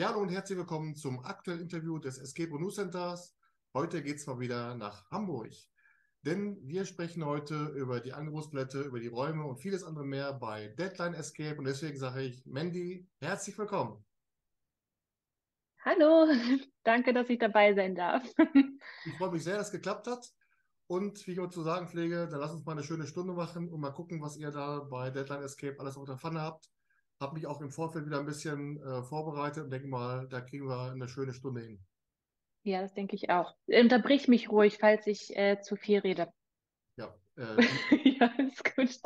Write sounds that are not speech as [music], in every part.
Ja, hallo und herzlich willkommen zum aktuellen Interview des Escape News Centers. Heute geht es mal wieder nach Hamburg. Denn wir sprechen heute über die Angebotsblätter, über die Räume und vieles andere mehr bei Deadline Escape. Und deswegen sage ich, Mandy, herzlich willkommen. Hallo, [laughs] danke, dass ich dabei sein darf. [laughs] Ich freue mich sehr, dass es geklappt hat. Und wie ich immer zu sagen pflege, dann lass uns mal eine schöne Stunde machen und mal gucken, was ihr da bei Deadline Escape alles auf der Pfanne habt habe mich auch im Vorfeld wieder ein bisschen äh, vorbereitet und denke mal, da kriegen wir eine schöne Stunde hin. Ja, das denke ich auch. Unterbrich mich ruhig, falls ich äh, zu viel rede. Ja, äh, [laughs] ja, ist gut.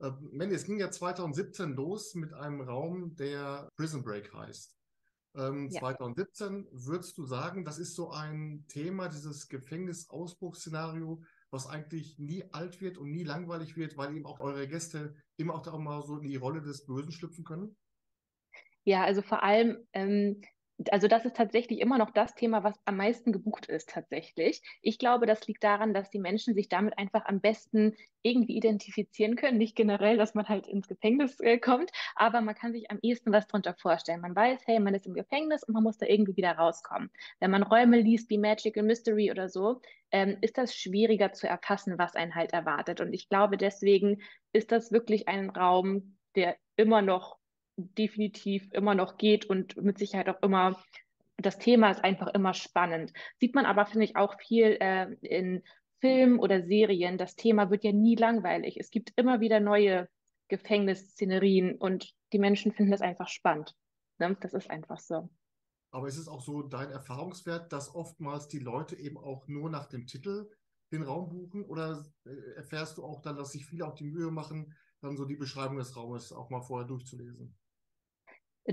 Äh, Mandy, es ging ja 2017 los mit einem Raum, der Prison Break heißt. Ähm, ja. 2017 würdest du sagen, das ist so ein Thema, dieses Gefängnisausbruchsszenario, was eigentlich nie alt wird und nie langweilig wird, weil eben auch eure Gäste immer auch da mal so in die Rolle des Bösen schlüpfen können? Ja, also vor allem ähm, also das ist tatsächlich immer noch das Thema, was am meisten gebucht ist tatsächlich. Ich glaube, das liegt daran, dass die Menschen sich damit einfach am besten irgendwie identifizieren können. Nicht generell, dass man halt ins Gefängnis äh, kommt, aber man kann sich am ehesten was darunter vorstellen. Man weiß, hey, man ist im Gefängnis und man muss da irgendwie wieder rauskommen. Wenn man Räume liest wie Magical Mystery oder so, ähm, ist das schwieriger zu erfassen, was einen halt erwartet. Und ich glaube, deswegen ist das wirklich ein Raum, der immer noch definitiv immer noch geht und mit Sicherheit auch immer, das Thema ist einfach immer spannend. Sieht man aber, finde ich, auch viel äh, in Filmen oder Serien. Das Thema wird ja nie langweilig. Es gibt immer wieder neue Gefängnisszenerien und die Menschen finden das einfach spannend. Ne? Das ist einfach so. Aber ist es auch so dein Erfahrungswert, dass oftmals die Leute eben auch nur nach dem Titel den Raum buchen? Oder äh, erfährst du auch dann, dass sich viele auch die Mühe machen, dann so die Beschreibung des Raumes auch mal vorher durchzulesen?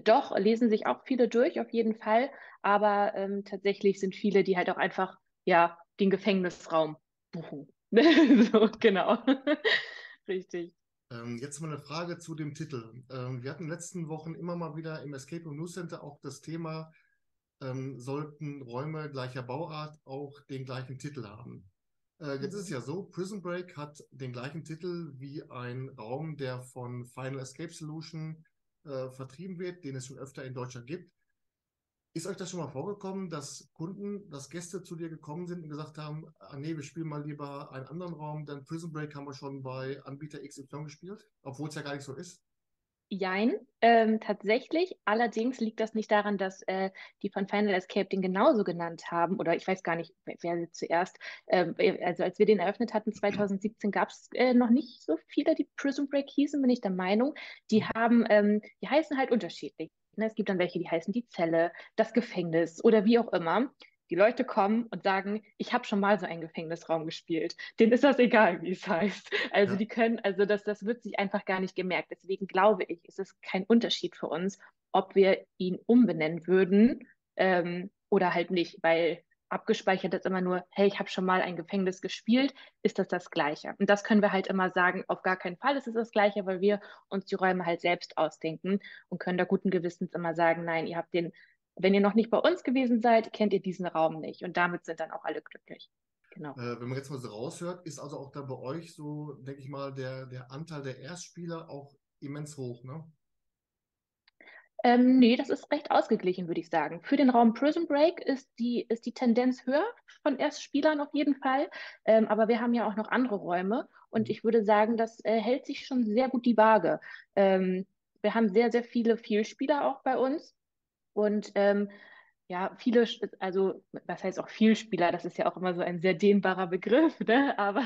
Doch, lesen sich auch viele durch, auf jeden Fall. Aber ähm, tatsächlich sind viele, die halt auch einfach, ja, den Gefängnisraum buchen. [laughs] so, genau. [laughs] Richtig. Ähm, jetzt mal eine Frage zu dem Titel. Ähm, wir hatten in den letzten Wochen immer mal wieder im Escape Room News Center auch das Thema, ähm, sollten Räume gleicher Bauart auch den gleichen Titel haben. Äh, jetzt ist es ja so, Prison Break hat den gleichen Titel wie ein Raum, der von Final Escape Solution äh, vertrieben wird, den es schon öfter in Deutschland gibt. Ist euch das schon mal vorgekommen, dass Kunden, dass Gäste zu dir gekommen sind und gesagt haben, ah, nee, wir spielen mal lieber einen anderen Raum, denn Prison Break haben wir schon bei Anbieter XY gespielt, obwohl es ja gar nicht so ist? Jein, ähm, tatsächlich. Allerdings liegt das nicht daran, dass äh, die von Final Escape den genauso genannt haben. Oder ich weiß gar nicht, wer, zuerst. Ähm, also als wir den eröffnet hatten, 2017, gab es äh, noch nicht so viele, die Prison Break hießen, bin ich der Meinung. Die haben, ähm, die heißen halt unterschiedlich. Ne? Es gibt dann welche, die heißen die Zelle, das Gefängnis oder wie auch immer die Leute kommen und sagen, ich habe schon mal so einen Gefängnisraum gespielt. Denen ist das egal, wie es heißt. Also ja. die können, also das, das wird sich einfach gar nicht gemerkt. Deswegen glaube ich, ist es kein Unterschied für uns, ob wir ihn umbenennen würden ähm, oder halt nicht, weil abgespeichert ist immer nur, hey, ich habe schon mal ein Gefängnis gespielt, ist das das Gleiche? Und das können wir halt immer sagen, auf gar keinen Fall ist es das Gleiche, weil wir uns die Räume halt selbst ausdenken und können da guten Gewissens immer sagen, nein, ihr habt den wenn ihr noch nicht bei uns gewesen seid, kennt ihr diesen Raum nicht. Und damit sind dann auch alle glücklich. Genau. Äh, wenn man jetzt mal so raushört, ist also auch da bei euch so, denke ich mal, der, der Anteil der Erstspieler auch immens hoch, ne? Ähm, nee, das ist recht ausgeglichen, würde ich sagen. Für den Raum Prison Break ist die, ist die Tendenz höher von Erstspielern auf jeden Fall. Ähm, aber wir haben ja auch noch andere Räume und mhm. ich würde sagen, das äh, hält sich schon sehr gut die Waage. Ähm, wir haben sehr, sehr viele Vielspieler auch bei uns. Und ähm, ja, viele, also was heißt auch Vielspieler, das ist ja auch immer so ein sehr dehnbarer Begriff, ne? [laughs] aber,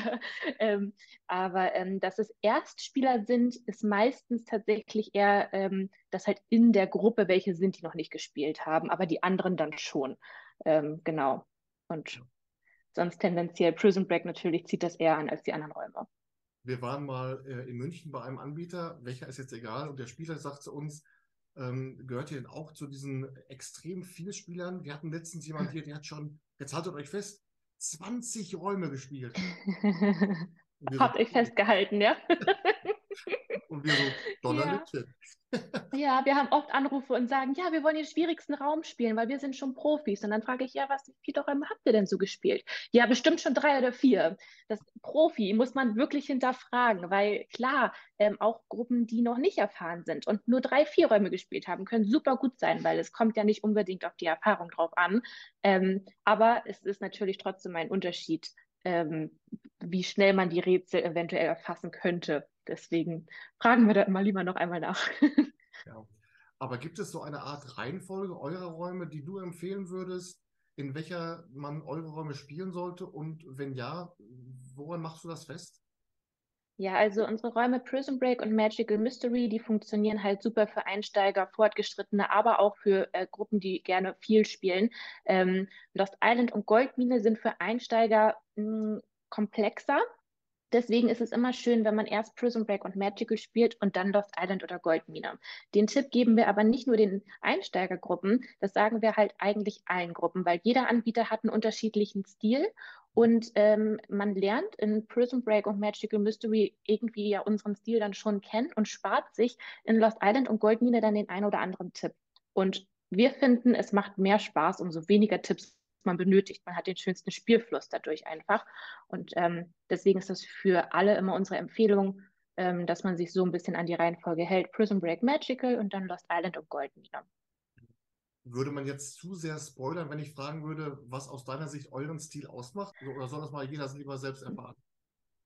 ähm, aber ähm, dass es Erstspieler sind, ist meistens tatsächlich eher, ähm, dass halt in der Gruppe welche sind, die noch nicht gespielt haben, aber die anderen dann schon. Ähm, genau. Und sonst tendenziell Prison Break natürlich zieht das eher an als die anderen Räume. Wir waren mal äh, in München bei einem Anbieter, welcher ist jetzt egal, und der Spieler sagt zu uns, ähm, gehört ihr denn auch zu diesen extrem vielen Spielern? Wir hatten letztens jemanden hier, der hat schon, jetzt haltet euch fest, 20 Räume gespielt. [laughs] Habt euch festgehalten, ja? [laughs] und wir so, Donnerlittchen. [laughs] Ja, wir haben oft Anrufe und sagen, ja, wir wollen den schwierigsten Raum spielen, weil wir sind schon Profis. Und dann frage ich, ja, was, wie viele Räume habt ihr denn so gespielt? Ja, bestimmt schon drei oder vier. Das Profi muss man wirklich hinterfragen, weil klar, ähm, auch Gruppen, die noch nicht erfahren sind und nur drei, vier Räume gespielt haben, können super gut sein, weil es kommt ja nicht unbedingt auf die Erfahrung drauf an. Ähm, aber es ist natürlich trotzdem ein Unterschied, ähm, wie schnell man die Rätsel eventuell erfassen könnte. Deswegen fragen wir da immer lieber noch einmal nach. [laughs] Ja. Aber gibt es so eine Art Reihenfolge eurer Räume, die du empfehlen würdest, in welcher man eure Räume spielen sollte? Und wenn ja, woran machst du das fest? Ja, also unsere Räume Prison Break und Magical Mystery, die funktionieren halt super für Einsteiger, Fortgeschrittene, aber auch für äh, Gruppen, die gerne viel spielen. Ähm, Lost Island und Goldmine sind für Einsteiger mh, hm, komplexer. Deswegen ist es immer schön, wenn man erst Prison Break und Magical spielt und dann Lost Island oder Goldmine. Den Tipp geben wir aber nicht nur den Einsteigergruppen, das sagen wir halt eigentlich allen Gruppen, weil jeder Anbieter hat einen unterschiedlichen Stil und ähm, man lernt in Prison Break und Magical Mystery irgendwie ja unseren Stil dann schon kennen und spart sich in Lost Island und Goldmine dann den einen oder anderen Tipp. Und wir finden, es macht mehr Spaß, umso weniger Tipps man benötigt. Man hat den schönsten Spielfluss dadurch einfach. Und ähm, deswegen ist das für alle immer unsere Empfehlung, ähm, dass man sich so ein bisschen an die Reihenfolge hält. Prison Break Magical und dann Lost Island und Golden wieder. Würde man jetzt zu sehr spoilern, wenn ich fragen würde, was aus deiner Sicht euren Stil ausmacht? Oder soll das mal jeder lieber selbst erfahren?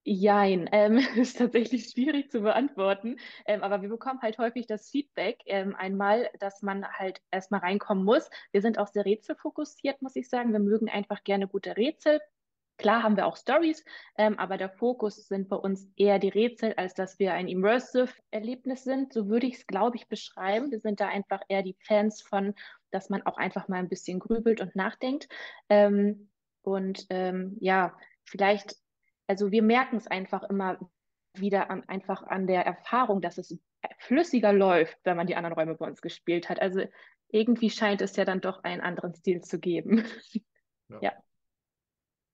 Jein, ähm, [laughs] ist tatsächlich schwierig zu beantworten. Ähm, aber wir bekommen halt häufig das Feedback ähm, einmal, dass man halt erstmal reinkommen muss. Wir sind auch sehr rätselfokussiert, muss ich sagen. Wir mögen einfach gerne gute Rätsel. Klar haben wir auch Stories, ähm, aber der Fokus sind bei uns eher die Rätsel, als dass wir ein Immersive-Erlebnis sind. So würde ich es, glaube ich, beschreiben. Wir sind da einfach eher die Fans von, dass man auch einfach mal ein bisschen grübelt und nachdenkt. Ähm, und ähm, ja, vielleicht also wir merken es einfach immer wieder an, einfach an der Erfahrung, dass es flüssiger läuft, wenn man die anderen Räume bei uns gespielt hat. Also irgendwie scheint es ja dann doch einen anderen Stil zu geben. [laughs] Ja. ja.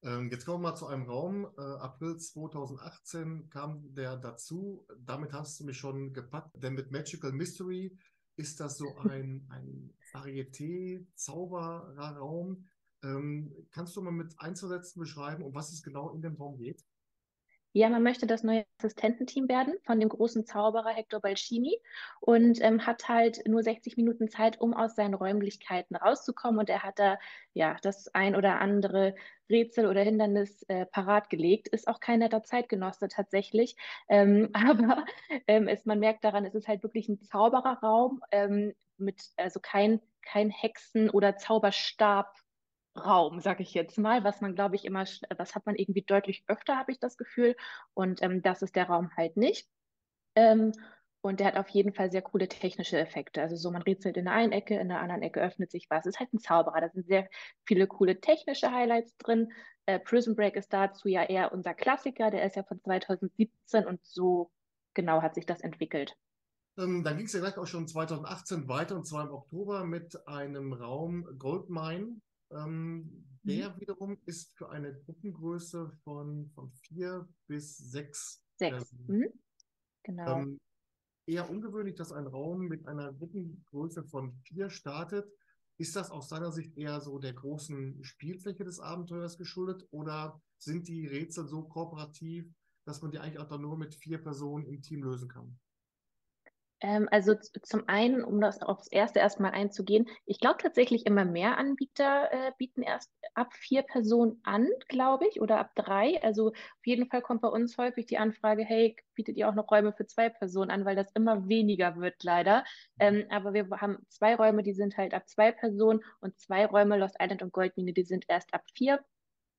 Ähm, jetzt kommen wir mal zu einem Raum. Äh, April 2018 kam der dazu. Damit hast du mich schon gepackt, denn mit Magical Mystery ist das so ein, ein Varieté-Zaubererraum, ähm, kannst du mal mit Einzelsätzen beschreiben, um was es genau in dem Raum geht? Ja, man möchte das neue Assistententeam werden von dem großen Zauberer Hector Balcini und ähm, hat halt nur 60 Minuten Zeit, um aus seinen Räumlichkeiten rauszukommen. Und er hat da ja das ein oder andere Rätsel oder Hindernis äh, parat gelegt. Ist auch kein netter Zeitgenosse tatsächlich. Ähm, [laughs] aber ähm, es, man merkt daran, es ist halt wirklich ein Zaubererraum ähm, mit, also kein, kein Hexen- oder Zauberstab Raum, sage ich jetzt mal, was man, glaube ich, immer, was hat man irgendwie deutlich öfter, habe ich das Gefühl. Und ähm, das ist der Raum halt nicht. Ähm, und der hat auf jeden Fall sehr coole technische Effekte. Also so, man rätselt in der einen Ecke, in der anderen Ecke öffnet sich was. Es ist halt ein Zauberer. Da sind sehr viele coole technische Highlights drin. Äh, Prison Break ist dazu ja eher unser Klassiker. Der ist ja von 2017 und so genau hat sich das entwickelt. Ähm, dann ging es ja gleich auch schon 2018 weiter und zwar im Oktober mit einem Raum Goldmine. Ähm, der mhm. wiederum ist für eine Gruppengröße von, von vier bis sechs. Sechs. Ähm, mhm. Genau. Ähm, eher ungewöhnlich, dass ein Raum mit einer Gruppengröße von vier startet. Ist das aus deiner Sicht eher so der großen Spielfläche des Abenteuers geschuldet oder sind die Rätsel so kooperativ, dass man die eigentlich auch dann nur mit vier Personen im Team lösen kann? Ähm, also zum einen, um das aufs erste erstmal einzugehen, ich glaube tatsächlich immer mehr Anbieter äh, bieten erst ab vier Personen an, glaube ich, oder ab drei. Also auf jeden Fall kommt bei uns häufig die Anfrage, hey, bietet ihr auch noch Räume für zwei Personen an, weil das immer weniger wird leider. Ähm, aber wir haben zwei Räume, die sind halt ab zwei Personen und zwei Räume, Lost Island und Goldmine, die sind erst ab vier.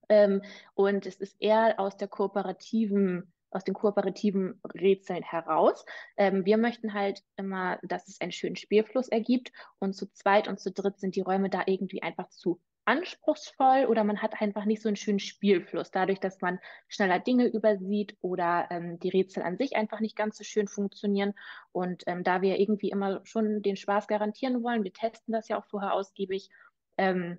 Ähm, und es ist eher aus der kooperativen aus den kooperativen Rätseln heraus. Ähm, wir möchten halt immer, dass es einen schönen Spielfluss ergibt und zu zweit und zu dritt sind die Räume da irgendwie einfach zu anspruchsvoll oder man hat einfach nicht so einen schönen Spielfluss, dadurch, dass man schneller Dinge übersieht oder ähm, die Rätsel an sich einfach nicht ganz so schön funktionieren. Und ähm, da wir irgendwie immer schon den Spaß garantieren wollen, wir testen das ja auch vorher ausgiebig, ähm,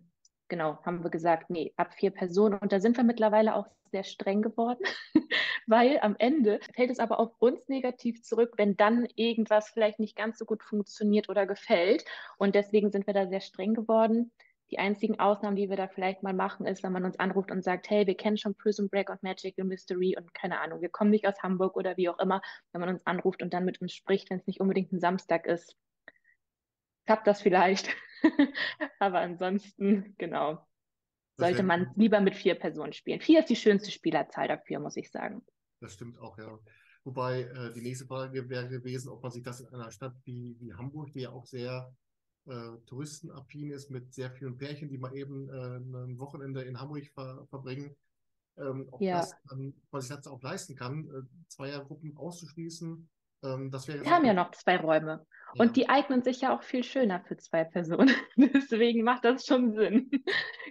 genau, haben wir gesagt, nee, ab vier Personen. Und da sind wir mittlerweile auch sehr streng geworden, [laughs] weil am Ende fällt es aber auf uns negativ zurück, wenn dann irgendwas vielleicht nicht ganz so gut funktioniert oder gefällt. Und deswegen sind wir da sehr streng geworden. Die einzigen Ausnahmen, die wir da vielleicht mal machen, ist, wenn man uns anruft und sagt, hey, wir kennen schon Prison Break und Magical Mystery und keine Ahnung, wir kommen nicht aus Hamburg oder wie auch immer, wenn man uns anruft und dann mit uns spricht, wenn es nicht unbedingt ein Samstag ist, klappt das vielleicht. [laughs] Aber ansonsten, genau, sollte man lieber mit vier Personen spielen. Vier ist die schönste Spielerzahl dafür, muss ich sagen. Das stimmt auch, ja. Wobei äh, die nächste Frage wäre gewesen, ob man sich das in einer Stadt wie, wie Hamburg, die ja auch sehr äh, touristenaffin ist, mit sehr vielen Pärchen, die mal eben äh, ein Wochenende in Hamburg ver verbringen, ähm, ob ja. das dann, was ich das auch leisten kann, äh, Zweiergruppen auszuschließen. Ähm, das wäre Wir haben ja noch zwei Räume. Ja. Und die eignen sich ja auch viel schöner für zwei Personen. [laughs] Deswegen macht das schon Sinn.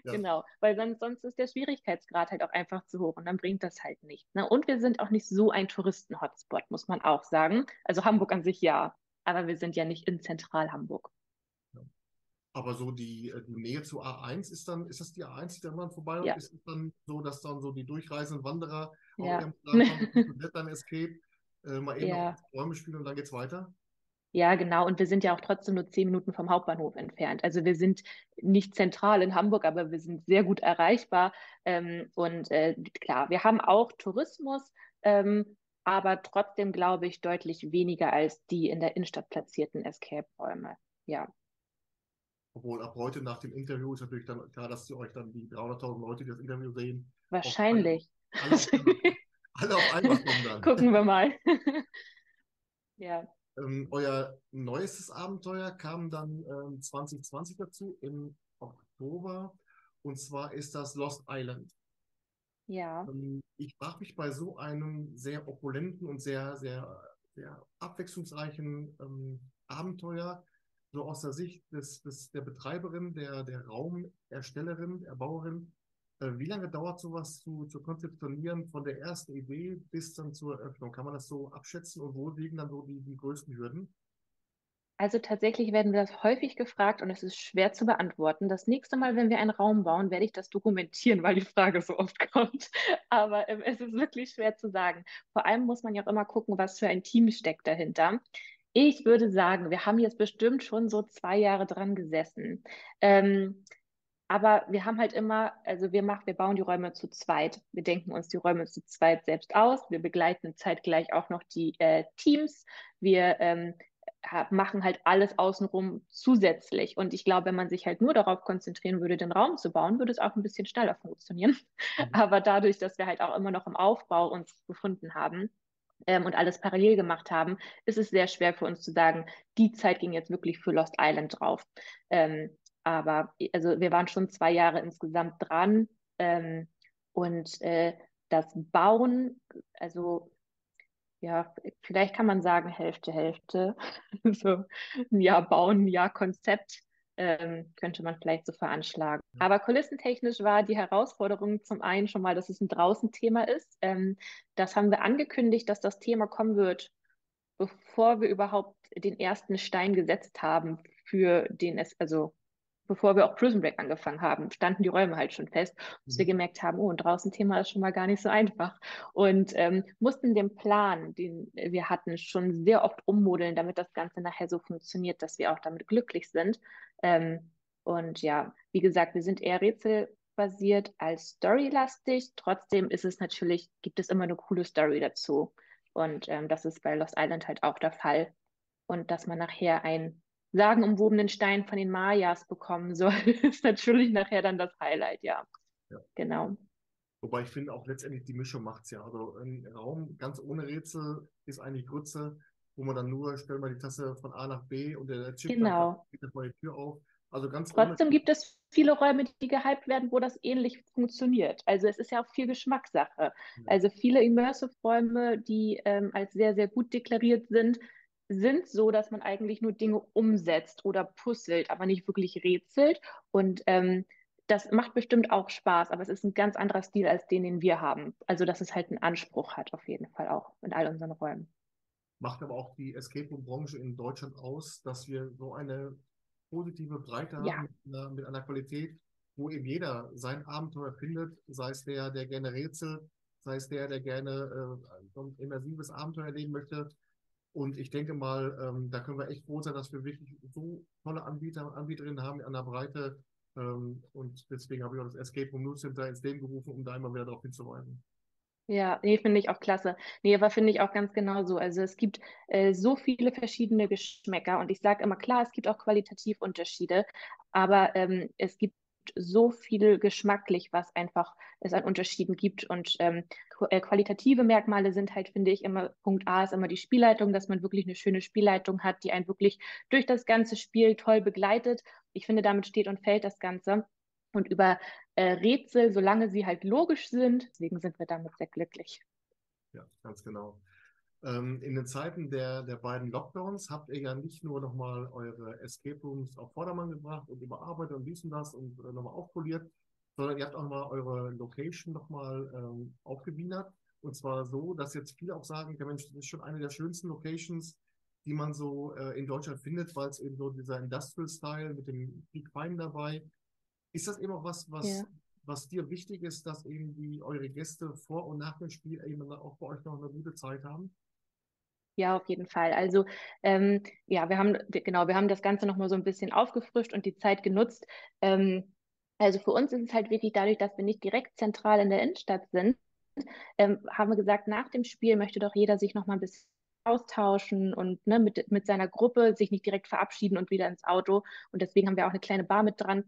Ja. Genau. Weil sonst, sonst ist der Schwierigkeitsgrad halt auch einfach zu hoch und dann bringt das halt nichts. Ne? Und wir sind auch nicht so ein Touristen-Hotspot, muss man auch sagen. Also Hamburg an sich ja, aber wir sind ja nicht in Zentral-Hamburg. Aber so die, äh, die Nähe zu A1 ist dann, ist das die A1, die dann vorbei ja. ist es dann so, dass dann so die durchreisenden Wanderer ja. auch [laughs] dann Escape äh, mal eben ja. Räume spielen und dann geht's weiter? Ja, genau. Und wir sind ja auch trotzdem nur zehn Minuten vom Hauptbahnhof entfernt. Also wir sind nicht zentral in Hamburg, aber wir sind sehr gut erreichbar. Ähm, und äh, klar, wir haben auch Tourismus, ähm, aber trotzdem glaube ich deutlich weniger als die in der Innenstadt platzierten Escape-Räume. Ja. Obwohl ab heute nach dem Interview ist natürlich dann klar, dass sie euch dann die 300.000 Leute, die das Interview sehen. Wahrscheinlich. Alle auf, alle auf einmal kommen dann. [laughs] Gucken wir mal. [laughs] ja. Ähm, euer neuestes Abenteuer kam dann ähm, 2020 dazu, im Oktober. Und zwar ist das Lost Island. Ja. Ähm, ich frage mich bei so einem sehr opulenten und sehr, sehr, sehr abwechslungsreichen ähm, Abenteuer, so aus der Sicht des, des, der Betreiberin, der, der Raumerstellerin, Erbauerin, wie lange dauert sowas zu, zu konzeptionieren von der ersten Idee bis dann zur Eröffnung? Kann man das so abschätzen und wo liegen dann so die, die größten Hürden? Also tatsächlich werden wir das häufig gefragt und es ist schwer zu beantworten. Das nächste Mal, wenn wir einen Raum bauen, werde ich das dokumentieren, weil die Frage so oft kommt. [laughs] Aber ähm, es ist wirklich schwer zu sagen. Vor allem muss man ja auch immer gucken, was für ein Team steckt dahinter. Ich würde sagen, wir haben jetzt bestimmt schon so zwei Jahre dran gesessen. Ähm, aber wir haben halt immer, also wir machen, wir bauen die Räume zu zweit. Wir denken uns die Räume zu zweit selbst aus. Wir begleiten zeitgleich auch noch die äh, Teams. Wir ähm, machen halt alles außenrum zusätzlich. Und ich glaube, wenn man sich halt nur darauf konzentrieren würde, den Raum zu bauen, würde es auch ein bisschen schneller funktionieren. Mhm. [laughs] Aber dadurch, dass wir halt auch immer noch im Aufbau uns befunden haben, ähm, und alles parallel gemacht haben, ist es sehr schwer für uns zu sagen, die Zeit ging jetzt wirklich für Lost Island drauf. Ähm, aber also wir waren schon zwei Jahre insgesamt dran ähm, und äh, das Bauen, also ja, vielleicht kann man sagen Hälfte, Hälfte. [laughs] so ein Jahr Bauen, ein Jahr Konzept ähm, könnte man vielleicht so veranschlagen. Aber kulissentechnisch war die Herausforderung zum einen schon mal, dass es ein Draußen-Thema ist. Ähm, das haben wir angekündigt, dass das Thema kommen wird, bevor wir überhaupt den ersten Stein gesetzt haben für den, also bevor wir auch Prison Break angefangen haben, standen die Räume halt schon fest, bis mhm. wir gemerkt haben, oh, und draußen Thema ist schon mal gar nicht so einfach. Und ähm, mussten den Plan, den wir hatten, schon sehr oft ummodeln, damit das Ganze nachher so funktioniert, dass wir auch damit glücklich sind. Ähm, und ja, wie gesagt, wir sind eher rätselbasiert als storylastig. Trotzdem ist es natürlich, gibt es immer eine coole Story dazu. Und ähm, das ist bei Lost Island halt auch der Fall. Und dass man nachher ein sagenumwobenen Stein von den Mayas bekommen soll, [laughs] ist natürlich nachher dann das Highlight, ja. ja. Genau. Wobei ich finde auch letztendlich die Mischung macht es ja. Also ein Raum ganz ohne Rätsel ist eigentlich Grütze, wo man dann nur, stell mal die Tasse von A nach B und der Chip genau. geht mal die Tür auf. Also ganz Trotzdem gibt es viele Räume, die gehypt werden, wo das ähnlich funktioniert. Also es ist ja auch viel Geschmackssache. Ja. Also viele Immersive-Räume, die ähm, als sehr, sehr gut deklariert sind, sind so, dass man eigentlich nur Dinge umsetzt oder puzzelt, aber nicht wirklich rätselt. Und ähm, das macht bestimmt auch Spaß, aber es ist ein ganz anderer Stil als den, den wir haben. Also, dass es halt einen Anspruch hat, auf jeden Fall auch in all unseren Räumen. Macht aber auch die Escape Room-Branche in Deutschland aus, dass wir so eine positive Breite haben ja. mit, einer, mit, einer, Qualität, wo eben jeder sein Abenteuer findet, sei es der, der gerne rätselt, sei es der, der gerne äh, so ein immersives Abenteuer erleben möchte. Und ich denke mal, ähm, da können wir echt froh sein, dass wir wirklich so tolle Anbieter und Anbieterinnen haben an der Breite. Ähm, und deswegen habe ich auch das Escape Room News Center ins Leben gerufen, um da immer wieder darauf hinzuweisen. Ja, nee, finde ich auch klasse. Nee, aber finde ich auch ganz genau so. Also es gibt äh, so viele verschiedene Geschmäcker und ich sage immer, klar, es gibt auch qualitativ Unterschiede, aber ähm, es gibt so viel geschmacklich, was einfach es an Unterschieden gibt. Und ähm, äh, qualitative Merkmale sind halt, finde ich, immer, Punkt A ist immer die Spielleitung, dass man wirklich eine schöne Spielleitung hat, die einen wirklich durch das ganze Spiel toll begleitet. Ich finde, damit steht und fällt das Ganze. Und über äh, Rätsel, solange sie halt logisch sind, deswegen sind wir damit sehr glücklich. Ja, ganz genau. Ähm, in den Zeiten der, der beiden Lockdowns habt ihr ja nicht nur nochmal eure Escape Rooms auf Vordermann gebracht und überarbeitet und dies und das und äh, nochmal aufpoliert, sondern ihr habt auch mal eure Location nochmal ähm, aufgewienert. Und zwar so, dass jetzt viele auch sagen, der Mensch, das ist schon eine der schönsten Locations, die man so äh, in Deutschland findet, weil es eben so dieser Industrial-Style mit dem Peak Fine dabei. Ist das eben auch was, was, ja. was dir wichtig ist, dass eben die eure Gäste vor und nach dem Spiel eben auch bei euch noch eine gute Zeit haben? Ja, auf jeden Fall. Also ähm, ja, wir haben genau, wir haben das Ganze nochmal so ein bisschen aufgefrischt und die Zeit genutzt. Ähm, also für uns ist es halt wirklich dadurch, dass wir nicht direkt zentral in der Innenstadt sind, ähm, haben wir gesagt, nach dem Spiel möchte doch jeder sich nochmal ein bisschen austauschen und ne, mit, mit seiner Gruppe sich nicht direkt verabschieden und wieder ins Auto. Und deswegen haben wir auch eine kleine Bar mit dran,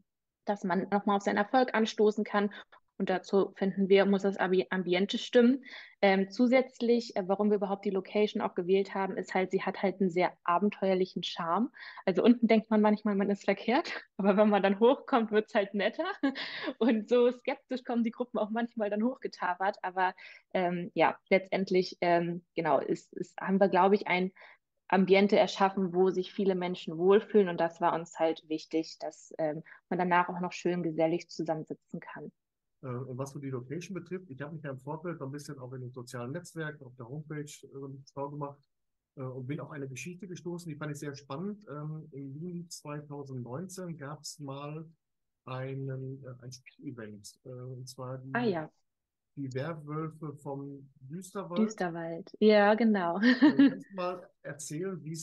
dass man nochmal auf seinen Erfolg anstoßen kann und dazu finden wir, muss das Ambiente stimmen. Ähm, zusätzlich, äh, warum wir überhaupt die Location auch gewählt haben, ist halt, sie hat halt einen sehr abenteuerlichen Charme. Also unten denkt man manchmal, man ist verkehrt, [laughs] aber wenn man dann hochkommt, wird es halt netter. [laughs] Und so skeptisch kommen die Gruppen auch manchmal dann hochgetapert. Aber ähm, ja, letztendlich, ähm, genau, ist, ist, haben wir, glaube ich, ein Ambiente erschaffen, wo sich viele Menschen wohlfühlen. Und das war uns halt wichtig, dass ähm, man danach auch noch schön gesellig zusammensitzen kann. Äh, und was so die Location betrifft, ich habe mich ja im Vorfeld ein bisschen auch in den sozialen Netzwerken, auf der Homepage äh, schlau gemacht äh, und bin auf eine Geschichte gestoßen, die fand ich sehr spannend. Ähm, Im Juni 2019 gab es mal einen, ein Spielevent, und zwar die, ah, ja. die Werwölfe vom Düsterwald. Düsterwald, ja, genau. Kannst du [laughs] mal erzählen, wie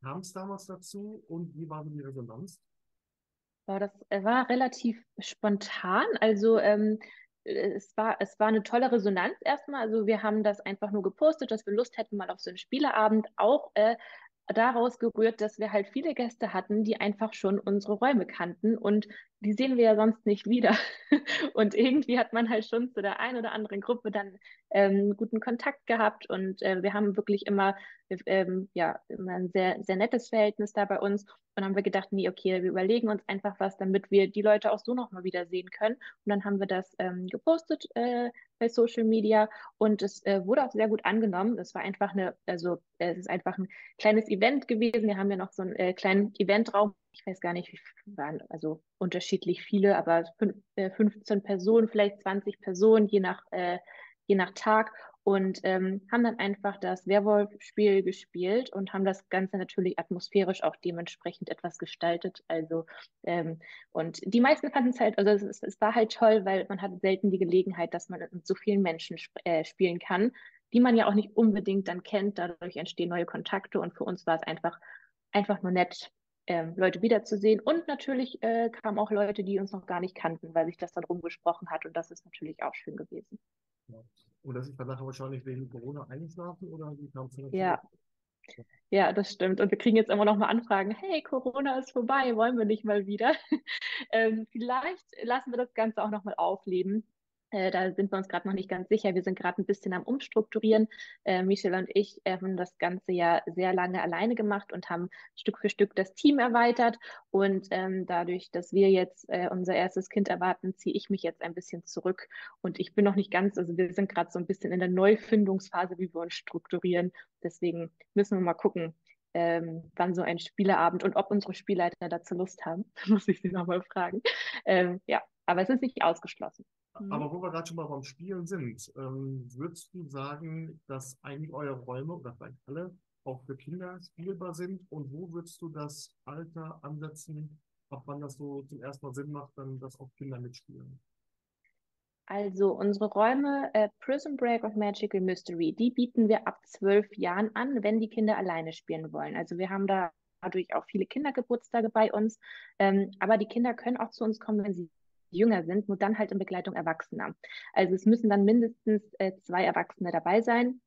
kam es damals dazu und wie war die Resonanz? Boah, das äh, war relativ spontan. Also ähm, es war, es war eine tolle Resonanz erstmal. Also wir haben das einfach nur gepostet, dass wir Lust hätten mal auf so einen Spieleabend, auch äh, daraus gerührt, dass wir halt viele Gäste hatten, die einfach schon unsere Räume kannten und die sehen wir ja sonst nicht wieder. [laughs] Und irgendwie hat man halt schon zu der einen oder anderen Gruppe dann ähm, guten Kontakt gehabt und äh, wir haben wirklich immer, ähm, ja, immer ein sehr, sehr nettes Verhältnis da bei uns. Und haben wir gedacht, nee, okay, wir überlegen uns einfach was, damit wir die Leute auch so nochmal wieder sehen können. Und dann haben wir das ähm, gepostet äh, bei Social Media und es äh, wurde auch sehr gut angenommen. Es war einfach eine, also es ist einfach ein kleines Event gewesen. Wir haben ja noch so einen äh, kleinen Eventraum ich weiß gar nicht, wie waren, also unterschiedlich viele, aber 15 äh, Personen, vielleicht 20 Personen, je nach, äh, je nach Tag und ähm, haben dann einfach das Werwolf-Spiel gespielt und haben das Ganze natürlich atmosphärisch auch dementsprechend etwas gestaltet. Also ähm, und die meisten fanden es halt, also es, es, war halt toll, weil man hat selten die Gelegenheit, dass man mit so vielen Menschen sp äh, spielen kann, die man ja auch nicht unbedingt dann kennt. Dadurch entstehen neue Kontakte und für uns war es einfach einfach nur nett, ähm, Leute wiederzusehen. Und natürlich äh, kamen auch Leute, die uns noch gar nicht kannten, weil sich das dann rumgesprochen hat. Und das ist natürlich auch schön gewesen. Ja. Und das ist dann nachher wahrscheinlich wegen Corona eingeschlafen oder wie kam es Ja. Ja, das stimmt. Und wir kriegen jetzt immer noch mal Anfragen, hey, Corona ist vorbei, wollen wir nicht mal wieder? [laughs] ähm, vielleicht lassen wir das Ganze auch noch mal aufleben. Äh, da sind wir uns gerade noch nicht ganz sicher. Wir sind gerade ein bisschen am Umstrukturieren. Äh, Michelle und ich haben das Ganze ja sehr lange alleine gemacht und haben Stück für Stück das Team erweitert. Und ähm, dadurch, dass wir jetzt äh, unser erstes Kind erwarten, ziehe ich mich jetzt ein bisschen zurück. Und ich bin noch nicht ganz, also wir sind gerade so ein bisschen in der Neufindungsphase, wie wir uns strukturieren. Deswegen müssen wir mal gucken, ähm, wann so ein Spieleabend und ob unsere Spielleiter dazu Lust haben, [laughs] muss ich sie nochmal fragen. Ähm, ja, aber es ist nicht ausgeschlossen. Mhm. Aber wo wir gerade schon mal beim Spielen sind, ähm, würdest du sagen, dass einige eurer Räume oder vielleicht alle auch für Kinder spielbar sind? Und wo würdest du das Alter ansetzen, ab wann das so zum ersten Mal Sinn macht, dann dass auch Kinder mitspielen? Also unsere Räume äh, Prison Break of Magical Mystery, die bieten wir ab zwölf Jahren an, wenn die Kinder alleine spielen wollen. Also wir haben da dadurch auch viele Kindergeburtstage bei uns, ähm, aber die Kinder können auch zu uns kommen, wenn sie jünger sind, nur dann halt in Begleitung Erwachsener. Also es müssen dann mindestens äh, zwei Erwachsene dabei sein.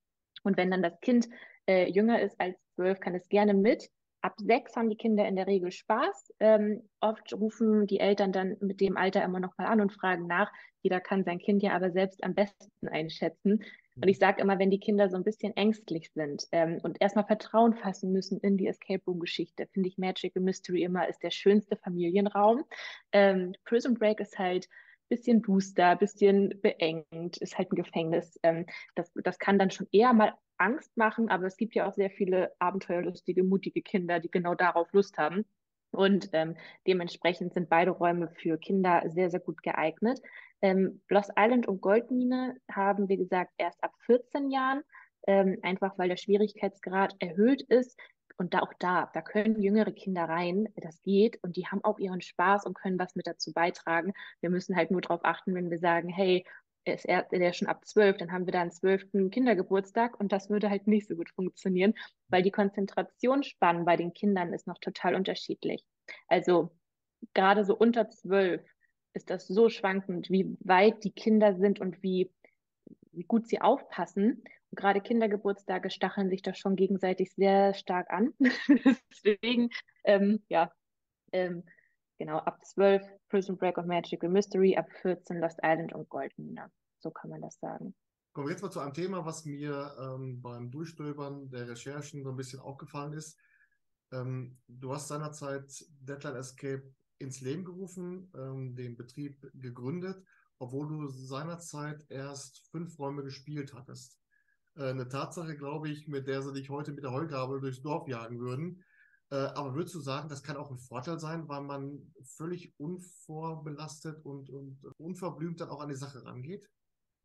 Und wenn dann das Kind äh, jünger ist als zwölf, kann es gerne mit. Ab sechs haben die Kinder in der Regel Spaß. Ähm, oft rufen die Eltern dann mit dem Alter immer noch mal an und fragen nach. Jeder kann sein Kind ja aber selbst am besten einschätzen. Und ich sage immer, wenn die Kinder so ein bisschen ängstlich sind ähm, und erstmal Vertrauen fassen müssen in die Escape Room-Geschichte, finde ich Magical Mystery immer ist der schönste Familienraum. Ähm, Prison Break ist halt ein bisschen booster, ein bisschen beengt, ist halt ein Gefängnis. Ähm, das, das kann dann schon eher mal Angst machen, aber es gibt ja auch sehr viele abenteuerlustige, mutige Kinder, die genau darauf Lust haben. Und ähm, dementsprechend sind beide Räume für Kinder sehr, sehr gut geeignet. Ähm, Lost Island und Goldmine haben wir gesagt erst ab 14 Jahren, ähm, einfach weil der Schwierigkeitsgrad erhöht ist. Und da auch da, da können jüngere Kinder rein, das geht und die haben auch ihren Spaß und können was mit dazu beitragen. Wir müssen halt nur darauf achten, wenn wir sagen, hey, ist er, der schon ab zwölf, dann haben wir da einen zwölften Kindergeburtstag und das würde halt nicht so gut funktionieren, weil die Konzentrationsspannen bei den Kindern ist noch total unterschiedlich. Also gerade so unter zwölf ist das so schwankend, wie weit die Kinder sind und wie, wie gut sie aufpassen. Und gerade Kindergeburtstage stacheln sich da schon gegenseitig sehr stark an. [laughs] Deswegen, ähm, ja, ähm, genau, ab 12 Prison Break und Magical Mystery, ab 14 Lost Island und Goldmine. So kann man das sagen. Kommen wir jetzt mal zu einem Thema, was mir ähm, beim Durchstöbern der Recherchen so ein bisschen aufgefallen ist. Ähm, du hast seinerzeit Deadline Escape ins Leben gerufen, ähm, den Betrieb gegründet, obwohl du seinerzeit erst fünf Räume gespielt hattest. Äh, eine Tatsache, glaube ich, mit der sie dich heute mit der Heugabel durchs Dorf jagen würden. Äh, aber würdest du sagen, das kann auch ein Vorteil sein, weil man völlig unvorbelastet und, und unverblümt dann auch an die Sache rangeht?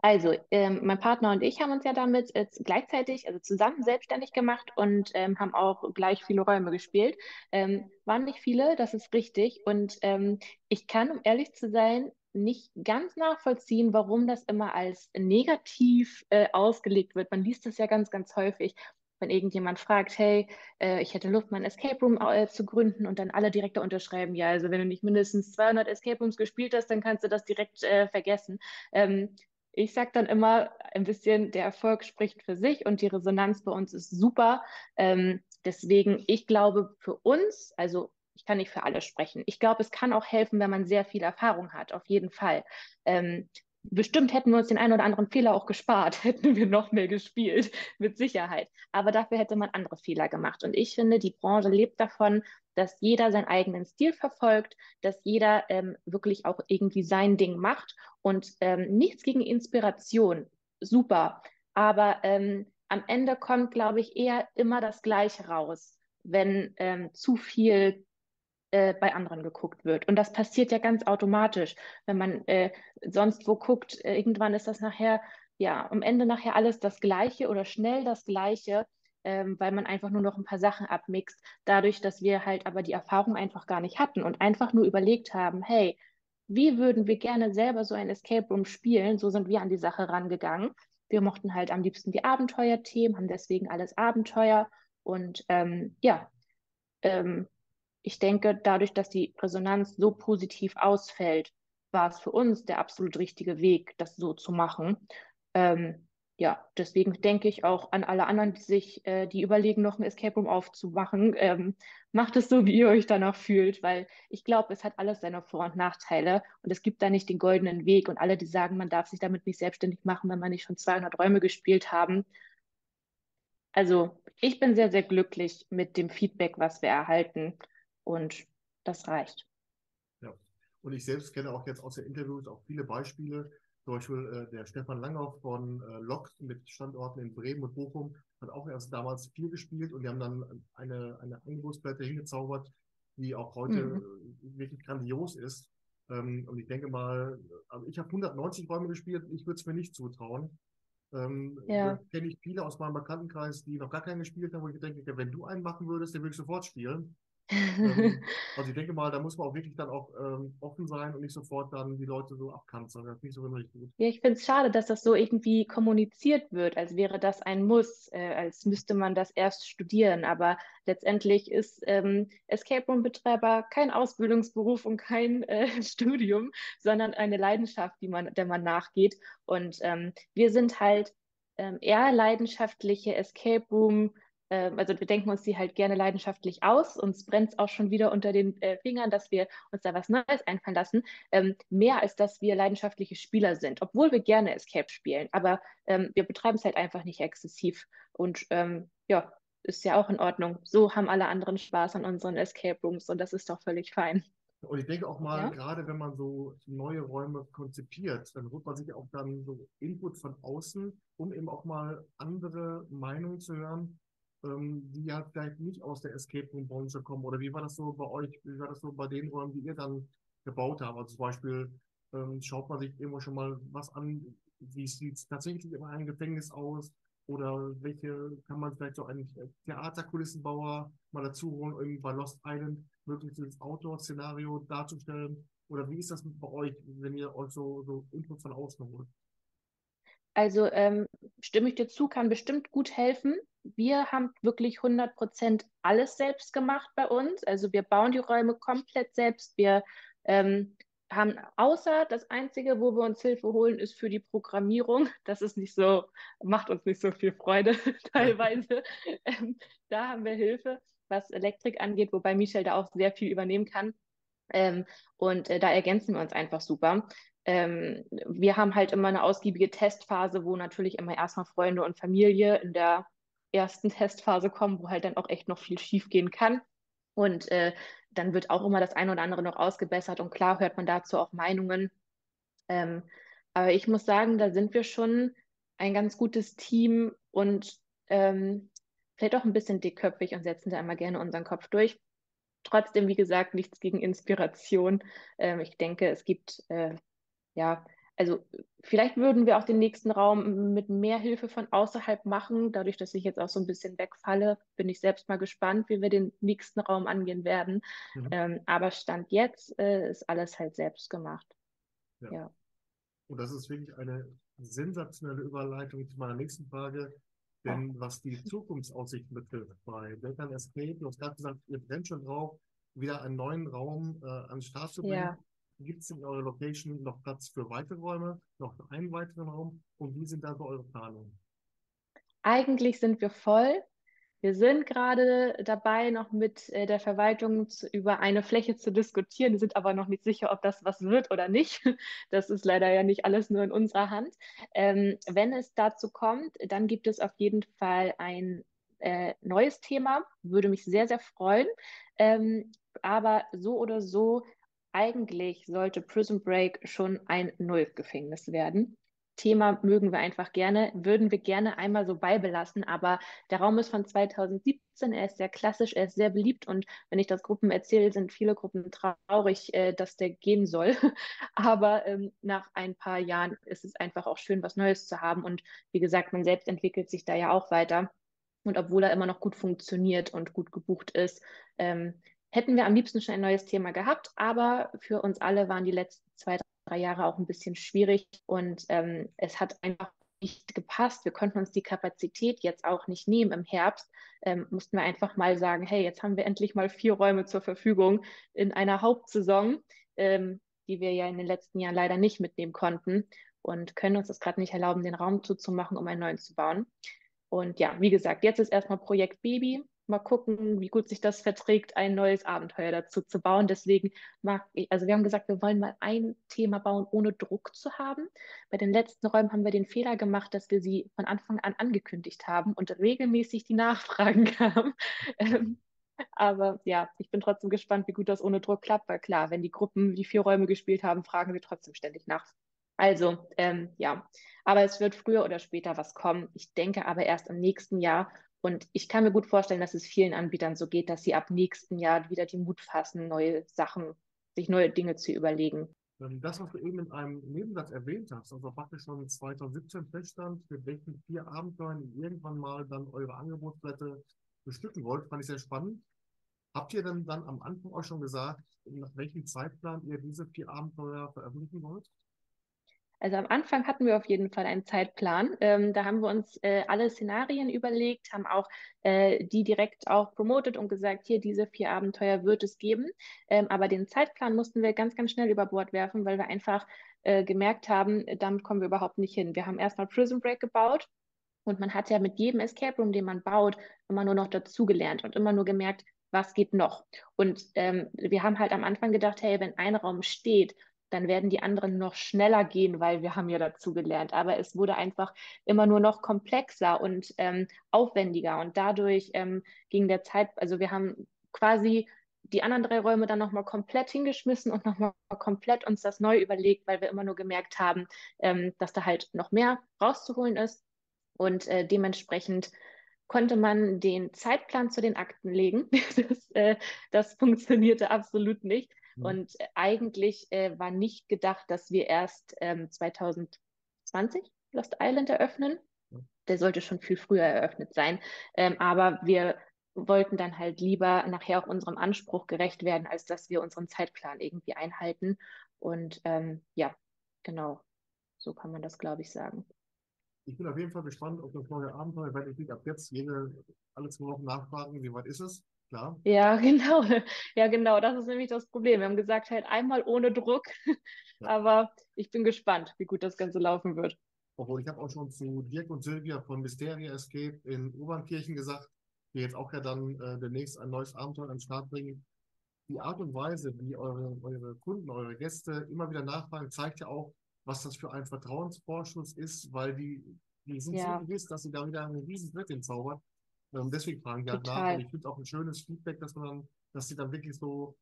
Also, ähm, mein Partner und ich haben uns ja damit äh, gleichzeitig, also zusammen selbstständig gemacht und ähm, haben auch gleich viele Räume gespielt. Ähm, waren nicht viele, das ist richtig. Und ähm, ich kann, um ehrlich zu sein, nicht ganz nachvollziehen, warum das immer als negativ äh, ausgelegt wird. Man liest das ja ganz, ganz häufig wenn irgendjemand fragt, hey, äh, ich hätte Lust, mein Escape Room äh, zu gründen und dann alle direkt da unterschreiben, ja, also wenn du nicht mindestens 200 Escape Rooms gespielt hast, dann kannst du das direkt äh, vergessen. Ähm, ich sage dann immer ein bisschen, der Erfolg spricht für sich und die Resonanz bei uns ist super. Ähm, deswegen, ich glaube, für uns, also ich kann nicht für alle sprechen. Ich glaube, es kann auch helfen, wenn man sehr viel Erfahrung hat, auf jeden Fall. Ähm, bestimmt hätten wir uns den einen oder anderen Fehler auch gespart, [laughs] hätten wir noch mehr gespielt, mit Sicherheit. Aber dafür hätte man andere Fehler gemacht. Und ich finde, die Branche lebt davon, dass jeder seinen eigenen Stil verfolgt, dass jeder ähm, wirklich auch irgendwie sein Ding macht und ähm, nichts gegen Inspiration. Super. Aber ähm, am Ende kommt, glaube ich, eher immer das Gleiche raus, wenn ähm, zu viel äh, bei anderen geguckt wird. Und das passiert ja ganz automatisch. Wenn man äh, sonst wo guckt, äh, irgendwann ist das nachher, ja, am Ende nachher alles das Gleiche oder schnell das Gleiche ähm, weil man einfach nur noch ein paar Sachen abmixt, dadurch, dass wir halt aber die Erfahrung einfach gar nicht hatten und einfach nur überlegt haben, hey, wie würden wir gerne selber so ein Escape Room spielen? So sind wir an die Sache rangegangen. Wir mochten halt am liebsten die Abenteuerthemen, haben deswegen alles Abenteuer und ähm, ja, ähm, ich denke, dadurch, dass die Resonanz so positiv ausfällt, war es für uns der absolut richtige Weg, das so zu machen. Ähm, ja, deswegen denke ich auch an alle anderen, die sich, äh, die überlegen, noch ein Escape Room aufzumachen. [laughs] Ähm, macht es so, wie ihr euch danach fühlt, weil ich glaube, es hat alles seine Vor- und Nachteile und es gibt da nicht den goldenen Weg und alle, die sagen, man darf sich damit nicht selbstständig machen, wenn man nicht schon 200 Räume gespielt haben. Also ich bin sehr, sehr glücklich mit dem Feedback, was wir erhalten und das reicht. Ja, und ich selbst kenne auch jetzt aus den Interviews auch viele Beispiele, zum Beispiel äh, der Stefan Langhoff von äh, Lok mit Standorten in Bremen und Bochum hat auch erst damals vier gespielt und die haben dann eine, eine Angebotsplatte hingezaubert, die auch heute mhm. wirklich grandios ist. Ähm, und ich denke mal, also ich habe 190 Räume gespielt, ich würde es mir nicht zutrauen. Ähm, ja. kenne ich viele aus meinem Bekanntenkreis, die noch gar keinen gespielt haben, wo ich denke, wenn du einen machen würdest, den würde ich sofort spielen. Ähm, [laughs] also ich denke mal, da muss man auch wirklich dann auch ähm, offen sein und nicht sofort dann die Leute so abkanzeln. Das ist nicht so richtig gut. Ja, ich finde es schade, dass das so irgendwie kommuniziert wird, als wäre das ein Muss, äh, als müsste man das erst studieren. Aber letztendlich ist ähm, Escape Room-Betreiber kein Ausbildungsberuf und kein äh, [laughs] Studium, sondern eine Leidenschaft, die man, der man nachgeht. Und ähm, wir sind halt ähm, eher leidenschaftliche Escape Room ähm, also wir denken uns die halt gerne leidenschaftlich aus. Uns brennt es auch schon wieder unter den äh, Fingern, dass wir uns da was Neues einfallen lassen. Ähm, mehr als dass wir leidenschaftliche Spieler sind, obwohl wir gerne Escape spielen. Aber ähm, wir betreiben es halt einfach nicht exzessiv. Und ähm, ja, ist ja auch in Ordnung. So haben alle anderen Spaß an unseren Escape Rooms und das ist doch völlig fein. Und ich denke auch mal, ja? gerade wenn man so neue Räume konzipiert, dann holt man sich auch dann so Input von außen, um eben auch mal andere Meinungen zu hören, ähm, die ja vielleicht nicht aus der Escape Room Branche kommen? Oder wie war das so bei euch? Wie war das so bei den Räumen, die ihr dann gebaut habt? Also zum Beispiel ähm, schaut man sich irgendwo schon mal was an, wie sieht es tatsächlich in einem Gefängnis aus? Oder welche kann man vielleicht so einen Theaterkulissenbauer mal dazu holen, irgendwie bei Lost Island mögliches Outdoor-Szenario darzustellen? Oder wie ist das bei euch, wenn ihr euch so, so Input von außen holt? Also ähm, stimme ich dir zu, kann bestimmt gut helfen. Wir haben wirklich 100 Prozent alles selbst gemacht bei uns. Also wir bauen die Räume komplett selbst. Wir ähm, haben außer das Einzige, wo wir uns Hilfe holen, ist für die Programmierung. Das ist nicht so, macht uns nicht so viel Freude [laughs] teilweise. Ähm, da haben wir Hilfe, was Elektrik angeht, wobei Michel da auch sehr viel übernehmen kann. Ähm, und äh, da ergänzen wir uns einfach super ähm, wir haben halt immer eine ausgiebige Testphase, wo natürlich immer erstmal Freunde und Familie in der ersten Testphase kommen, wo halt dann auch echt noch viel schief gehen kann. Und äh, dann wird auch immer das eine oder andere noch ausgebessert und klar hört man dazu auch Meinungen. Ähm, aber ich muss sagen, da sind wir schon ein ganz gutes Team und ähm, vielleicht auch ein bisschen dickköpfig und setzen da immer gerne unseren Kopf durch. Trotzdem, wie gesagt, nichts gegen Inspiration. Ähm, ich denke, es gibt äh, ja, also vielleicht würden wir auch den nächsten Raum mit mehr Hilfe von außerhalb machen. Dadurch, dass ich jetzt auch so ein bisschen wegfalle, bin ich selbst mal gespannt, wie wir den nächsten Raum angehen werden. Mhm. Ähm, aber Stand jetzt äh, ist alles halt selbst gemacht. Ja. ja. Und das ist wirklich eine sensationelle Überleitung zu meiner nächsten Frage. Denn was die Zukunftsaussichten betrifft, bei Delta Escape, du hast gerade gesagt, ihr brennt schon drauf, wieder einen neuen Raum äh, an den Start zu bringen. Ja. Gibt es in eurer Location noch Platz für weitere Räume, noch einen weiteren Raum? Und wie sind da so eure Planungen? Eigentlich sind wir voll. Wir sind gerade dabei, noch mit äh, der Verwaltung zu, über eine Fläche zu diskutieren. Wir sind aber noch nicht sicher, ob das was wird oder nicht. [laughs] Das ist leider ja nicht alles nur in unserer Hand. Ähm, wenn es dazu kommt, dann gibt es auf jeden Fall ein äh, neues Thema. Würde mich sehr, sehr freuen. Ähm, aber so oder so eigentlich sollte Prison Break schon ein neues Gefängnis werden. Thema mögen wir einfach gerne, würden wir gerne einmal so beibelassen, aber der Raum ist von 2017, er ist sehr klassisch, er ist sehr beliebt und wenn ich das Gruppen erzähle, sind viele Gruppen traurig, äh, dass der gehen soll. [laughs] aber ähm, nach ein paar Jahren ist es einfach auch schön, was Neues zu haben und wie gesagt, man selbst entwickelt sich da ja auch weiter. Und obwohl er immer noch gut funktioniert und gut gebucht ist, ähm, hätten wir am liebsten schon ein neues Thema gehabt, aber für uns alle waren die letzten zwei, drei Jahre auch ein bisschen schwierig und ähm, es hat einfach nicht gepasst. Wir konnten uns die Kapazität jetzt auch nicht nehmen im Herbst. Ähm, mussten wir einfach mal sagen, hey, jetzt haben wir endlich mal vier Räume zur Verfügung in einer Hauptsaison, ähm, die wir ja in den letzten Jahren leider nicht mitnehmen konnten und können uns das gerade nicht erlauben, den Raum zuzumachen, um einen neuen zu bauen. Und ja, wie gesagt, jetzt ist erstmal Projekt Baby mal gucken, wie gut sich das verträgt, ein neues Abenteuer dazu zu bauen. Deswegen mag ich, also wir haben gesagt, wir wollen mal ein Thema bauen, ohne Druck zu haben. Bei den letzten Räumen haben wir den Fehler gemacht, dass wir sie von Anfang an angekündigt haben und regelmäßig die Nachfragen [laughs] kamen. Ähm, aber ja, ich bin trotzdem gespannt, wie gut das ohne Druck klappt, weil klar, wenn die Gruppen die vier Räume gespielt haben, fragen wir trotzdem ständig nach. Also, ähm, ja, aber es wird früher oder später was kommen. Ich denke aber erst im nächsten Jahr und ich kann mir gut vorstellen, dass es vielen Anbietern so geht, dass sie ab nächsten Jahr wieder den Mut fassen, neue Sachen, sich neue Dinge zu überlegen. Ähm, das, was du eben in einem Nebensatz erwähnt hast, also praktisch schon 2017 feststand, mit welchen vier Abenteuern ihr irgendwann mal dann eure Angebotsblätter bestücken wollt, fand ich sehr spannend. Habt ihr denn dann am Anfang auch schon gesagt, nach welchem Zeitplan ihr diese vier Abenteuer veröffentlichen wollt? Also am Anfang hatten wir auf jeden Fall einen Zeitplan. Ähm, da haben wir uns äh, alle Szenarien überlegt, haben auch äh, die direkt auch promotet und gesagt, hier diese vier Abenteuer wird es geben. Ähm, aber den Zeitplan mussten wir ganz, ganz schnell über Bord werfen, weil wir einfach äh, gemerkt haben, damit kommen wir überhaupt nicht hin. Wir haben erstmal Prison Break gebaut und man hat ja mit jedem Escape Room, den man baut, immer nur noch dazugelernt und immer nur gemerkt, was geht noch. Und ähm, wir haben halt am Anfang gedacht, hey, wenn ein Raum steht, dann werden die anderen noch schneller gehen, weil wir haben ja dazu gelernt. Aber es wurde einfach immer nur noch komplexer und ähm, aufwendiger. Und dadurch ähm, ging der Zeit, also wir haben quasi die anderen drei Räume dann nochmal komplett hingeschmissen und nochmal komplett uns das neu überlegt, weil wir immer nur gemerkt haben, ähm, dass da halt noch mehr rauszuholen ist. Und äh, dementsprechend konnte man den Zeitplan zu den Akten legen. [laughs] das, äh, das funktionierte absolut nicht. Mhm. Und äh, eigentlich äh, war nicht gedacht, dass wir erst ähm, 2020 Lost Island eröffnen. Mhm. Der sollte schon viel früher eröffnet sein. Ähm, aber wir wollten dann halt lieber nachher auch unserem Anspruch gerecht werden, als dass wir unseren Zeitplan irgendwie einhalten. Und ähm, ja, genau, so kann man das, glaube ich, sagen. Ich bin auf jeden Fall gespannt auf das neue Abenteuer, weil ich ab jetzt jede, alle zwei Wochen nachfragen, wie weit ist es? Klar. Ja, [laughs] genau. Ja, genau. Das ist nämlich das Problem. Wir haben gesagt, halt einmal ohne Druck. Ja. Aber ich bin gespannt, wie gut das Ganze laufen wird. Obwohl, ich habe auch schon zu Dirk und Silvia von Mysteria Escape in Obernkirchen gesagt, die jetzt auch ja dann äh, demnächst ein neues Abenteuer an den Start bringen. Die Art und Weise, wie eure, eure Kunden, eure Gäste immer wieder nachfragen, zeigt ja auch, was das für ein Vertrauensvorschuss ist, weil die, die sind ja. so gewiss, dass sie da wieder einen riesen Brett zaubern. Ähm, deswegen fragen die halt nach. Und ich finde auch ein schönes Feedback, dass man dann, dass sie dann wirklich so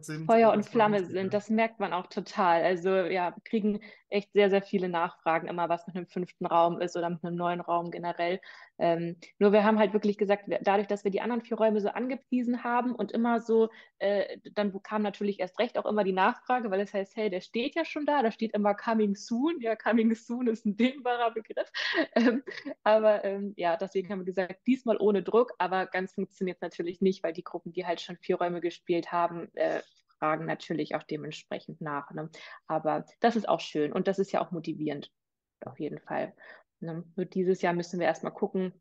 sind. Feuer und Flamme sind, das merkt man auch total. Also ja, wir kriegen echt sehr, sehr viele Nachfragen immer, was mit einem fünften Raum ist oder mit einem neuen Raum generell. Ähm, nur wir haben halt wirklich gesagt, dadurch, dass wir die anderen vier Räume so angepriesen haben und immer so, äh, dann kam natürlich erst recht auch immer die Nachfrage, weil es heißt, hey, der steht ja schon da, da steht immer coming soon. Ja, coming soon ist ein dehnbarer Begriff. [laughs] Ähm, aber ähm, ja, deswegen haben wir gesagt, diesmal ohne Druck, aber ganz funktioniert natürlich nicht, weil die Gruppen, die halt schon vier Räume gespielt haben, äh, fragen natürlich auch dementsprechend nach. Ne? Aber das ist auch schön und das ist ja auch motivierend, auf jeden Fall. Ne? Nur dieses Jahr müssen wir erstmal gucken,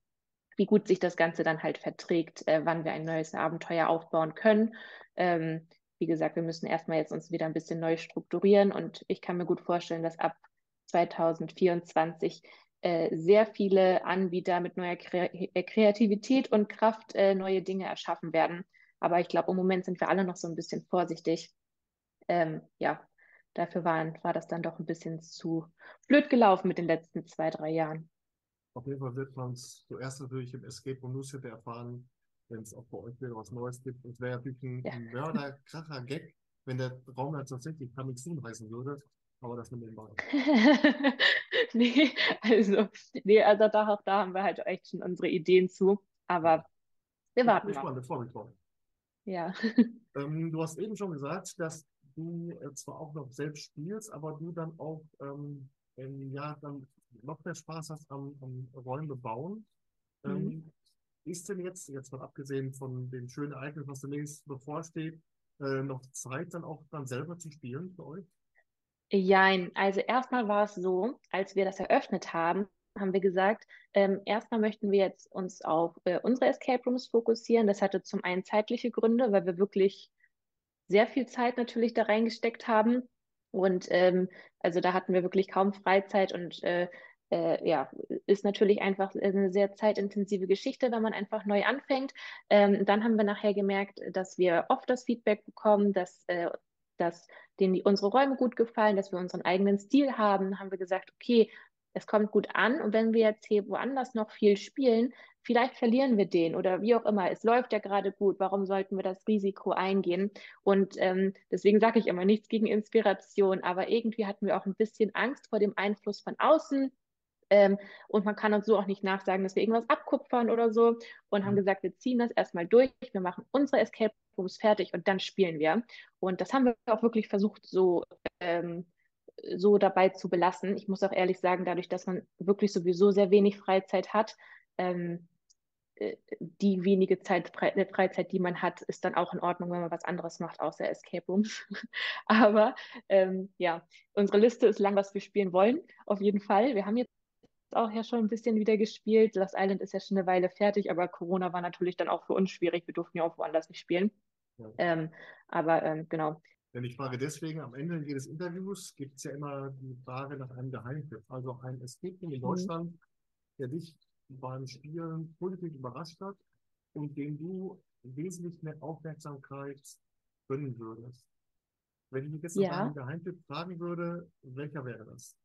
wie gut sich das Ganze dann halt verträgt, äh, wann wir ein neues Abenteuer aufbauen können. Ähm, wie gesagt, wir müssen erstmal jetzt uns wieder ein bisschen neu strukturieren und ich kann mir gut vorstellen, dass ab 2024 äh, sehr viele Anbieter mit neuer Kreativität und Kraft äh, neue Dinge erschaffen werden. Aber ich glaube, im Moment sind wir alle noch so ein bisschen vorsichtig. Ähm, ja, dafür waren, war das dann doch ein bisschen zu blöd gelaufen mit den letzten zwei, drei Jahren. Auf jeden Fall wird man es zuerst natürlich im Escape Room News erfahren, wenn es auch bei euch wieder was Neues gibt. Es wäre natürlich ein, ja. ein Mörder-Kracher Gag, wenn der Raum dann tatsächlich Coming Soon heißen würde. Aber das mit dem Ball. nee, also, nee, also da, da haben wir halt echt schon unsere Ideen zu. Aber wir warten. Ich bin gespannt, freue mich drauf. Ja. Ähm, du hast eben schon gesagt, dass du äh, zwar auch noch selbst spielst, aber du dann auch ähm, ähm, ja, dann noch mehr Spaß hast am, am Räume bauen. Mhm. Ähm, ist denn jetzt, jetzt mal abgesehen von den schönen Ereignissen, was demnächst bevorsteht, äh, noch Zeit dann auch dann selber zu spielen für euch? Jein, also erstmal war es so, als wir das eröffnet haben, haben wir gesagt, ähm, erstmal möchten wir jetzt uns auf äh, unsere Escape Rooms fokussieren. Das hatte zum einen zeitliche Gründe, weil wir wirklich sehr viel Zeit natürlich da reingesteckt haben. Und ähm, also da hatten wir wirklich kaum Freizeit und äh, äh, ja, ist natürlich einfach eine sehr zeitintensive Geschichte, wenn man einfach neu anfängt. Ähm, dann haben wir nachher gemerkt, dass wir oft das Feedback bekommen, dass, äh, dass denen unsere Räume gut gefallen, dass wir unseren eigenen Stil haben. Haben wir gesagt, okay, es kommt gut an und wenn wir jetzt hier woanders noch viel spielen, vielleicht verlieren wir den oder wie auch immer. Es läuft ja gerade gut. Warum sollten wir das Risiko eingehen? Und ähm, deswegen sage ich immer nichts gegen Inspiration, aber irgendwie hatten wir auch ein bisschen Angst vor dem Einfluss von außen. Ähm, und man kann uns so auch nicht nachsagen, dass wir irgendwas abkupfern oder so. Und haben mhm. gesagt, wir ziehen das erstmal durch, wir machen unsere Escape Rooms fertig und dann spielen wir. Und das haben wir auch wirklich versucht, so ähm, so dabei zu belassen. Ich muss auch ehrlich sagen, dadurch, dass man wirklich sowieso sehr wenig Freizeit hat, ähm, äh, die wenige Zeit, äh, Freizeit, die man hat, ist dann auch in Ordnung, wenn man was anderes macht, außer Escape Rooms. [laughs] Aber ähm, ja, unsere Liste ist lang, was wir spielen wollen, auf jeden Fall. Wir haben jetzt auch ja schon ein bisschen wieder gespielt. Lost Island ist ja schon eine Weile fertig, aber Corona war natürlich dann auch für uns schwierig. Wir durften ja auch woanders nicht spielen. Ja. Ähm, aber ähm, genau. Denn ich frage deswegen, am Ende jedes Interviews gibt es ja immer die Frage nach einem Geheimtipp. Also ein Escape in mhm. Deutschland, mhm. der dich beim Spielen positiv überrascht hat und dem du wesentlich mehr Aufmerksamkeit gönnen würdest. Wenn ich mich jetzt ja. nach einem Geheimtipp fragen würde, welcher wäre das?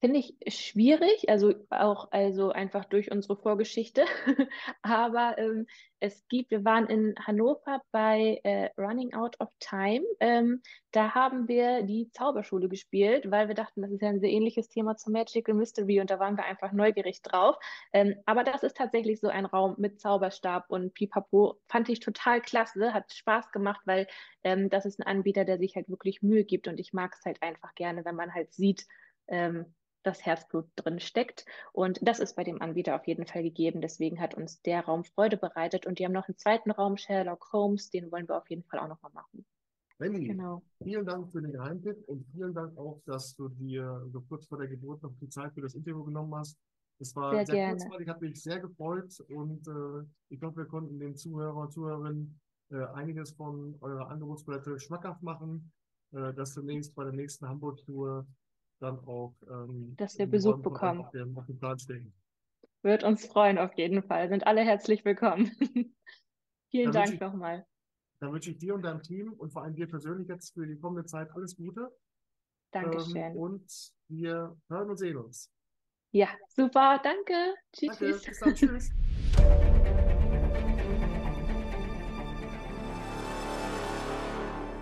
Finde ich schwierig, also auch also einfach durch unsere Vorgeschichte. [laughs] Aber ähm, es gibt, wir waren in Hannover bei äh, Running Out of Time. Ähm, da haben wir die Zauberschule gespielt, weil wir dachten, das ist ja ein sehr ähnliches Thema zum Magical Mystery und da waren wir einfach neugierig drauf. Ähm, aber das ist tatsächlich so ein Raum mit Zauberstab und Pipapo. Fand ich total klasse, hat Spaß gemacht, weil ähm, das ist ein Anbieter, der sich halt wirklich Mühe gibt und ich mag es halt einfach gerne, wenn man halt sieht, ähm, das Herzblut drin steckt. Und das ist bei dem Anbieter auf jeden Fall gegeben. Deswegen hat uns der Raum Freude bereitet. Und die haben noch einen zweiten Raum, Sherlock Holmes, den wollen wir auf jeden Fall auch nochmal machen. Wendy, genau. vielen Dank für den Geheimtipp und vielen Dank auch, dass du dir so kurz vor der Geburt noch die Zeit für das Interview genommen hast. Es war sehr, sehr kurzweilig, hat mich sehr gefreut und äh, ich glaube, wir konnten den Zuhörer und Zuhörerinnen äh, einiges von eurer Angebotspalette schmackhaft machen, äh, dass demnächst bei der nächsten Hamburg-Tour dann auch, ähm, dass wir Besuch bekommen. Wird uns freuen auf jeden Fall. Sind alle herzlich willkommen. [laughs] Vielen dann Dank nochmal. Dann wünsche ich dir und deinem Team und vor allem dir persönlich jetzt für die kommende Zeit alles Gute. Dankeschön. Ähm, und wir hören und sehen uns. Ja, super. Danke. Tschüss. Danke. Bis dann. Tschüss. [laughs]